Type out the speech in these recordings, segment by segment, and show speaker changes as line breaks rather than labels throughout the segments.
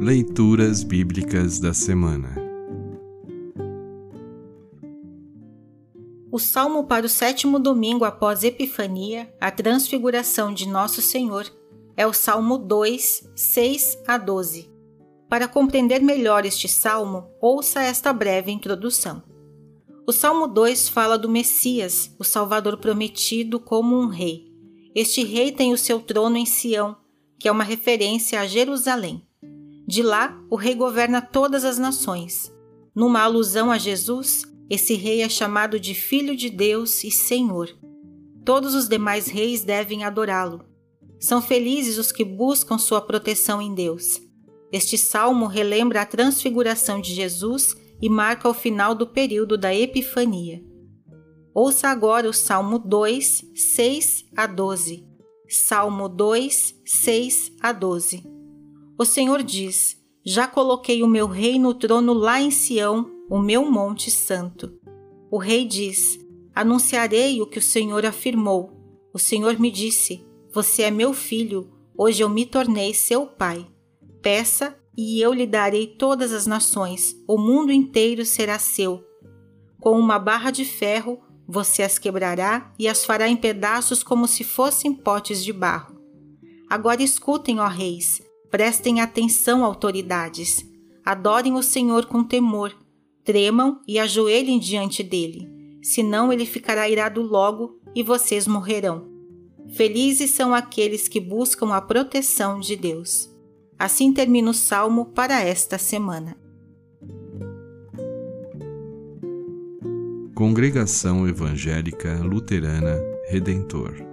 Leituras Bíblicas da Semana
O salmo para o sétimo domingo após Epifania, a transfiguração de Nosso Senhor, é o Salmo 2, 6 a 12. Para compreender melhor este salmo, ouça esta breve introdução. O Salmo 2 fala do Messias, o Salvador prometido, como um rei. Este rei tem o seu trono em Sião, que é uma referência a Jerusalém. De lá, o rei governa todas as nações. Numa alusão a Jesus, esse rei é chamado de Filho de Deus e Senhor. Todos os demais reis devem adorá-lo. São felizes os que buscam sua proteção em Deus. Este salmo relembra a transfiguração de Jesus e marca o final do período da Epifania. Ouça agora o Salmo 2, 6 a 12. Salmo 2, 6 a 12. O Senhor diz: Já coloquei o meu rei no trono lá em Sião, o meu monte santo. O rei diz: Anunciarei o que o Senhor afirmou. O Senhor me disse: Você é meu filho, hoje eu me tornei seu pai. Peça e eu lhe darei todas as nações, o mundo inteiro será seu. Com uma barra de ferro você as quebrará e as fará em pedaços como se fossem potes de barro. Agora escutem, ó reis, Prestem atenção, autoridades. Adorem o Senhor com temor. Tremam e ajoelhem diante dele. Senão ele ficará irado logo e vocês morrerão. Felizes são aqueles que buscam a proteção de Deus. Assim termina o salmo para esta semana.
Congregação Evangélica Luterana Redentor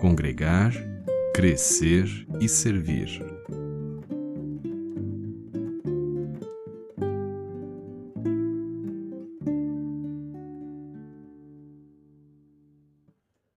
Congregar, Crescer e Servir.